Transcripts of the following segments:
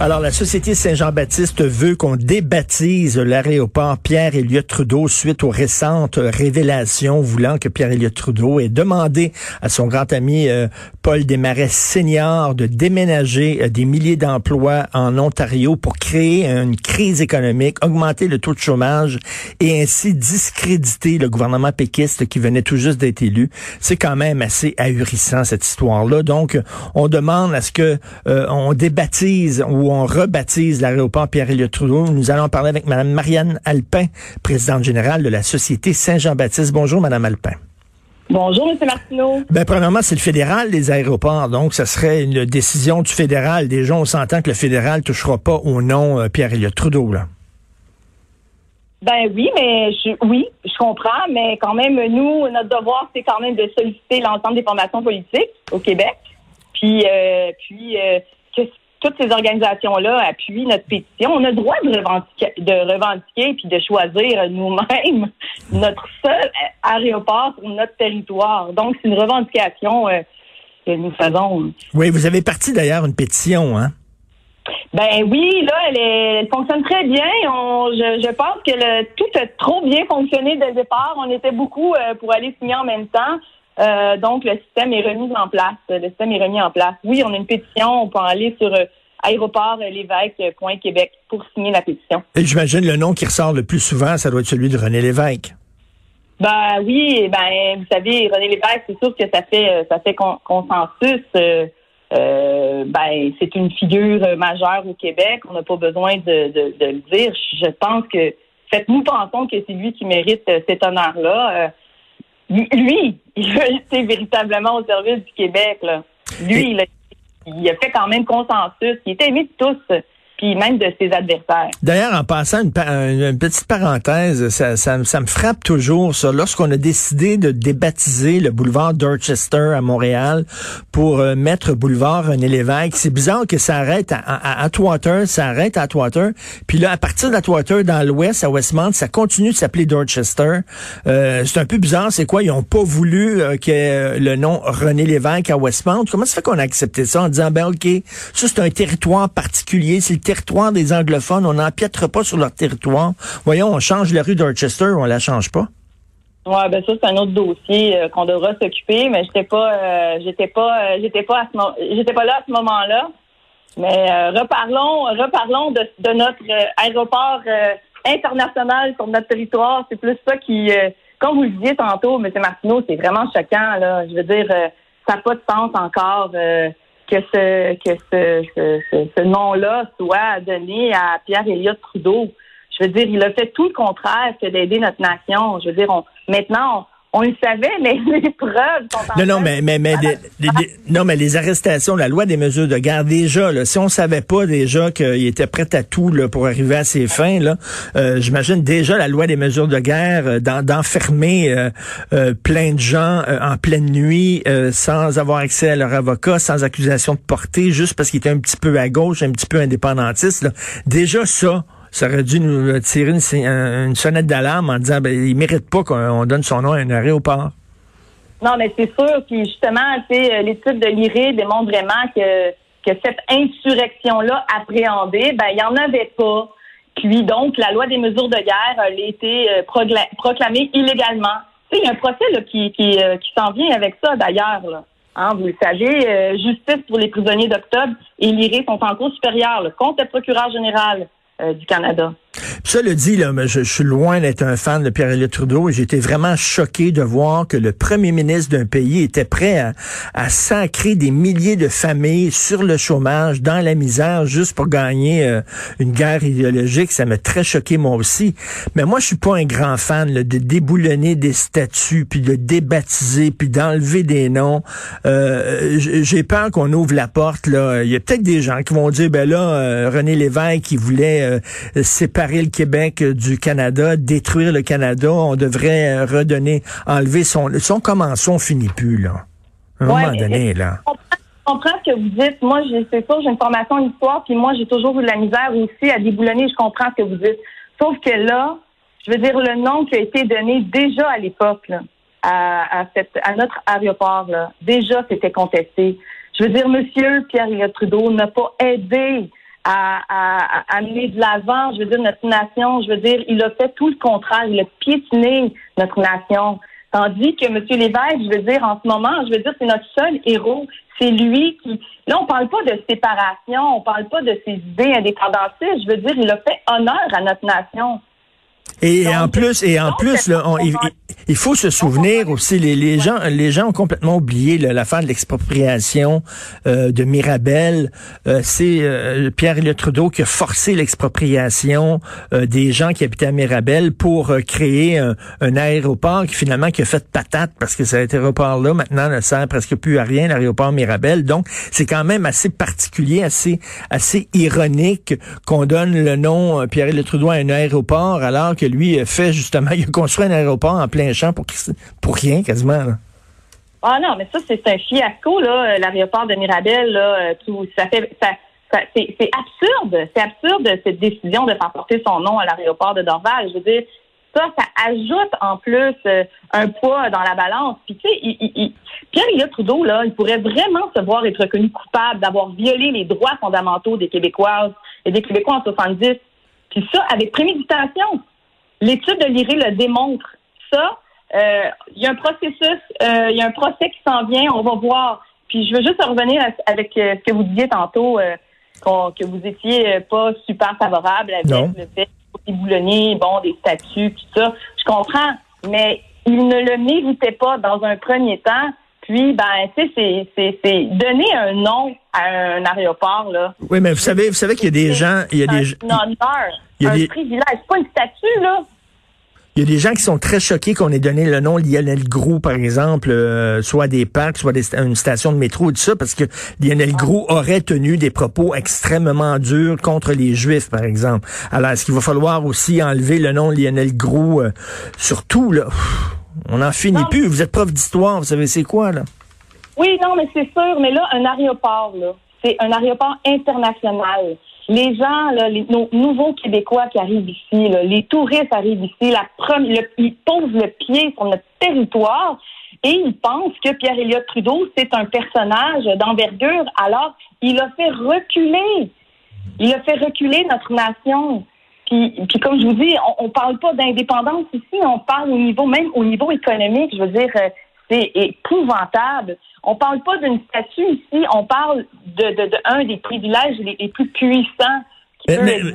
Alors, la Société Saint-Jean-Baptiste veut qu'on débaptise l'aéroport Pierre-Éliott Trudeau suite aux récentes révélations voulant que Pierre-Éliott Trudeau ait demandé à son grand ami euh, Paul Desmarais senior de déménager euh, des milliers d'emplois en Ontario pour créer une crise économique, augmenter le taux de chômage et ainsi discréditer le gouvernement péquiste qui venait tout juste d'être élu. C'est quand même assez ahurissant, cette histoire-là. Donc, on demande à ce que euh, on débaptise on rebaptise l'aéroport Pierre-Éliott Trudeau. Nous allons parler avec Mme Marianne Alpin, présidente générale de la Société Saint-Jean-Baptiste. Bonjour, Mme Alpin. Bonjour, M. Martineau. Ben, premièrement, c'est le fédéral des aéroports, donc ça serait une décision du fédéral. Déjà, on s'entend que le fédéral touchera pas au nom euh, Pierre-Éliott Trudeau, là. Ben oui, mais je, oui, je comprends, mais quand même, nous, notre devoir, c'est quand même de solliciter l'ensemble des formations politiques au Québec. Puis, euh, puis euh, que toutes ces organisations-là appuient notre pétition. On a le droit de revendiquer, de revendiquer puis de choisir nous-mêmes notre seul aéroport sur notre territoire. Donc, c'est une revendication euh, que nous faisons. Oui, vous avez parti d'ailleurs une pétition, hein? Ben oui, là, elle, est- elle fonctionne très bien. On, je, je pense que le, tout a trop bien fonctionné dès le départ. On était beaucoup euh, pour aller signer en même temps. Euh, donc, le système est remis en place. Le système est remis en place. Oui, on a une pétition. On peut aller sur euh, aéroport-lévesque.québec pour signer la pétition. Et J'imagine le nom qui ressort le plus souvent, ça doit être celui de René Lévesque. Ben oui, ben vous savez, René Lévesque, c'est sûr que ça fait euh, ça fait con- consensus. Euh, euh, ben c'est une figure euh, majeure au Québec. On n'a pas besoin de, de, de le dire. Je pense que faites-nous pensons que c'est lui qui mérite euh, cet honneur-là. Lui- il a été véritablement au service du Québec. Là. Lui, il a, il a fait quand même consensus. Il était aimé de tous, même de ses adversaires. D'ailleurs, en passant une, une- petite parenthèse, ça, ça- ça me frappe toujours, ça. Lorsqu'on a décidé de débaptiser le boulevard Dorchester à Montréal pour euh, mettre boulevard René Lévesque, c'est bizarre que ça arrête à, à, à Atwater, ça arrête à Atwater. Puis là, à partir d'Atwater, dans l'ouest, à Westmount, ça continue de s'appeler Dorchester. Euh, c'est un peu bizarre, c'est quoi? Ils ont pas voulu euh, que le nom René Lévesque à Westmount. Comment ça fait qu'on a accepté ça en disant, ben OK, ça c'est un territoire particulier, c'est le territoire des anglophones, on n'empiètre pas sur leur territoire. Voyons, on change la rue Dorchester, on la change pas. Ouais, ben ça c'est un autre dossier euh, qu'on devra s'occuper, mais j'étais pas, euh, j'étais pas, euh, j'étais pas à ce j'étais pas là à ce moment-là. Mais reparlons, reparlons de, de notre aéroport international sur notre territoire. C'est plus ça qui, comme vous le disiez tantôt, M. Martineau, c'est vraiment choquant là. Je veux dire, ça n'a pas de sens encore que ce que ce, ce, ce- nom-là soit donné à Pierre Elliott Trudeau. Je veux dire, il a fait tout le contraire que d'aider notre nation. Je veux dire, on, maintenant, on, le savait, mais les preuves sont en Non, non, mais, mais, mais, les- les- les- non, mais les arrestations, la loi des mesures de garde, déjà, là, si on savait pas déjà qu'il était prêt à tout là, pour arriver à ses fins, là, euh, j'imagine déjà la loi des mesures de guerre euh, d'en- d'enfermer euh, euh, plein de gens euh, en pleine nuit euh, sans avoir accès à leur avocat, sans accusation de portée, juste parce qu'il était un petit peu à gauche, un petit peu indépendantiste. Là. Déjà ça. Ça aurait dû nous tirer une, un- une sonnette d'alarme en disant ben, il mérite pas qu'on donne son nom à un aéroport. Non, mais c'est sûr. Puis justement, euh, l'étude de l'IRE démontre vraiment que, que cette insurrection-là appréhendée, ben, il n'y en avait pas. Puis donc, la loi des mesures de guerre a été euh, proclamée illégalement. Il y a un procès là, qui, qui, euh, qui s'en vient avec ça, d'ailleurs. Hein, vous le savez, euh, justice pour les prisonniers d'octobre et l'IRE sont en cours supérieure là, contre le procureur général euh, du Canada. Ça le dit, là, mais je, suis loin d'être un fan de Pierre-Éliott Trudeau et j'étais vraiment choqué de voir que le premier ministre d'un pays était prêt à, à sacrer des milliers de familles sur le chômage, dans la misère, juste pour gagner euh, une guerre idéologique. Ça m'a très choqué moi aussi. Mais moi, je suis pas un grand fan là, de déboulonner des statuts, puis de débaptiser, puis d'enlever des noms. Euh, J'ai peur qu'on ouvre la porte. Là. Il y a peut-être des gens qui vont dire, ben là, euh, René Lévesque, qui voulait euh, séparer le Québec euh, du Canada, détruire le Canada, on devrait euh, redonner, enlever son... Son commençon finit plus, là. À un Ouais, moment donné, là. Je comprends, ce que vous dites. Moi, c'est sûr, j'ai une formation en histoire, puis moi, j'ai toujours eu de la misère aussi à déboulonner. Je comprends ce que vous dites. Sauf que là, Je veux dire, le nom qui a été donné déjà à l'époque à, à, à notre aéroport, là, déjà c'était contesté. Je veux dire, Monsieur Pierre Trudeau n'a pas aidé à, à, à, amener de l'avant, je veux dire, notre nation. Je veux dire, il a fait tout le contraire. Il a piétiné notre nation. Tandis que M. Lévesque, je veux dire, en ce moment, je veux dire, c'est notre seul héros. C'est lui qui. Là, on parle pas de séparation, on parle pas de ses idées indépendantistes. Je veux dire, il a fait honneur à notre nation. Et, en plus, et en plus, là, il, faut se souvenir aussi, les, les gens, les gens ont complètement oublié l'affaire de l'expropriation euh, de Mirabel. Euh, c'est euh, Pierre-Éliott Trudeau qui a forcé l'expropriation des gens qui habitaient à Mirabel pour créer un, aéroport qui finalement qui a fait patate parce que cet aéroport-là maintenant ne sert presque plus à rien, l'aéroport Mirabel. Donc, c'est quand même assez particulier, assez assez ironique qu'on donne le nom Pierre-Éliott Trudeau à un aéroport alors que lui fait justement, il a construit un aéroport en plein champ pour, pour rien quasiment. Ah non, mais ça, c'est un fiasco, là, l'aéroport de Mirabel, là, euh, tout, ça fait, ça, c'est absurde, c'est absurde cette décision de faire porter son nom à l'aéroport de Dorval. Je veux dire, ça, ça ajoute en plus euh, un poids dans la balance. Puis tu sais, il, Pierre Trudeau, là, il pourrait vraiment se voir être reconnu coupable d'avoir violé les droits fondamentaux des Québécoises et des Québécois en 70. Puis ça, avec préméditation. L'étude de l'IRE le démontre. Ça, euh, il y a un processus, euh, il y a un procès qui s'en vient, on va voir. Puis je veux juste revenir avec euh, ce que vous disiez tantôt, que vous étiez pas super favorable avec le fait qu'il boulonnier, bon, des statuts, tout ça. Je comprends, mais il ne le méritait pas dans un premier temps. Puis, ben, tu sais, c'est donner un nom à un aéroport, là. Oui, mais vous savez, vous savez qu'il y a des gens, il y a des, un honneur, un privilège, c'est pas une statue, là. Il y a des gens qui sont très choqués qu'on ait donné le nom Lionel Groux, par exemple, euh, soit des parcs, soit des, une station de métro et tout ça, parce que Lionel Groux aurait tenu des propos extrêmement durs contre les Juifs, par exemple. Alors, est-ce qu'il va falloir aussi enlever le nom Lionel Groux euh, sur tout, là? on n'en finit plus. Vous êtes prof d'histoire, vous savez c'est quoi, là? Oui, non, mais c'est sûr. Mais là, un aéroport, là, c'est un aéroport international les gens, là, les, nos nouveaux Québécois qui arrivent ici, là, les touristes arrivent ici, la le, ils posent le pied sur notre territoire et ils pensent que Pierre-Éliott Trudeau, c'est un personnage d'envergure. Alors, il a fait reculer. Il a fait reculer notre nation. Puis, puis comme je vous dis, on, on parle pas d'indépendance ici, on parle au niveau, même au niveau économique, je veux dire, euh, c'est épouvantable. On parle pas d'une statue ici, on parle de, de, de un des privilèges les, plus puissants.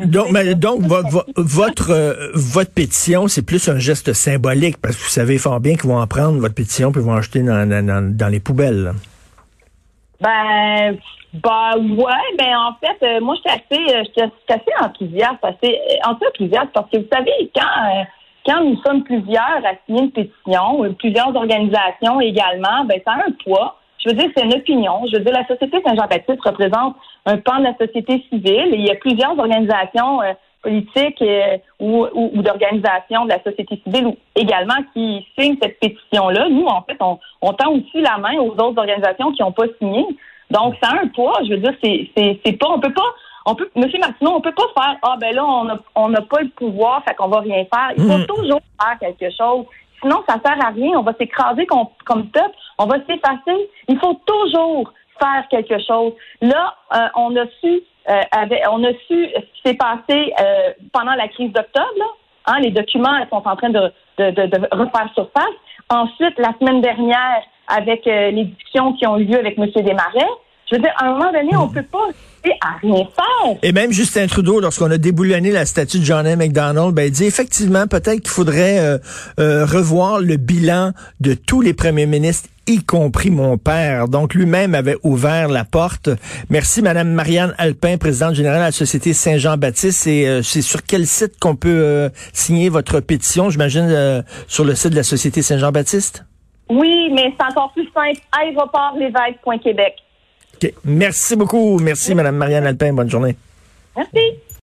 donc, donc votre euh, votre pétition, c'est plus un geste symbolique parce que vous savez fort bien qu'ils vont en prendre votre pétition puis vont en jeter dans, dans, dans les poubelles. Ben, bah ouais, ben en fait, euh, moi je suis assez, euh, assez enthousiaste, assez enthousiaste parce que vous savez quand quand nous sommes plusieurs à signer une pétition, plusieurs organisations également, ben ça a un poids. Je veux dire, c'est une opinion. Je veux dire, la Société Saint-Jean-Baptiste représente un pan de la société civile et il y a plusieurs organisations euh, politiques euh, ou, d'organisations de la société civile également qui signent cette pétition-là. Nous, en fait, on, tend aussi la main aux autres organisations qui n'ont pas signé. Donc, ça a un poids. Je veux dire, c'est, c'est pas, on peut pas on peut, Monsieur Martineau, on peut pas faire, ah ben là, on n'a pas le pouvoir, fait qu'on va rien faire. Il faut mm. toujours faire quelque chose. Sinon, ça sert à rien. On va s'écraser comme, comme peuple. On va s'effacer. Il faut toujours faire quelque chose. Là, euh, on a su, euh, on a su ce qui s'est passé euh, pendant la crise d'octobre. Hein, les documents sont en train de, de, de, de, refaire surface. Ensuite, la semaine dernière, avec les discussions qui ont eu lieu avec M. Desmarais, je veux dire, à un moment donné, on peut pas à rien faire. Et même Justin Trudeau, lorsqu'on a déboulonné la statue de John M. McDonald, ben, il dit effectivement, peut-être qu'il faudrait euh, euh, revoir le bilan de tous les premiers ministres y compris mon père. Donc lui-même avait ouvert la porte. Merci Madame Marianne Alpin, présidente générale de la Société Saint-Jean-Baptiste. Et euh, c'est sur quel site qu'on peut signer votre pétition, j'imagine sur le site de la Société Saint-Jean-Baptiste? Oui, mais c'est encore plus simple, aéroportlevesque.québec. Merci beaucoup. Merci, Mme Marianne Alpin. Bonne journée. Merci.